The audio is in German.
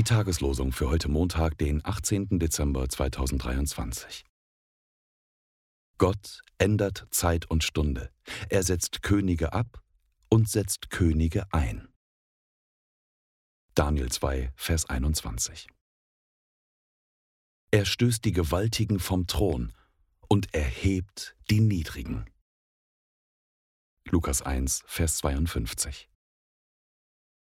Die Tageslosung für heute Montag, den 18. Dezember 2023. Gott ändert Zeit und Stunde. Er setzt Könige ab und setzt Könige ein. Daniel 2, Vers 21. Er stößt die Gewaltigen vom Thron und erhebt die Niedrigen. Lukas 1, Vers 52.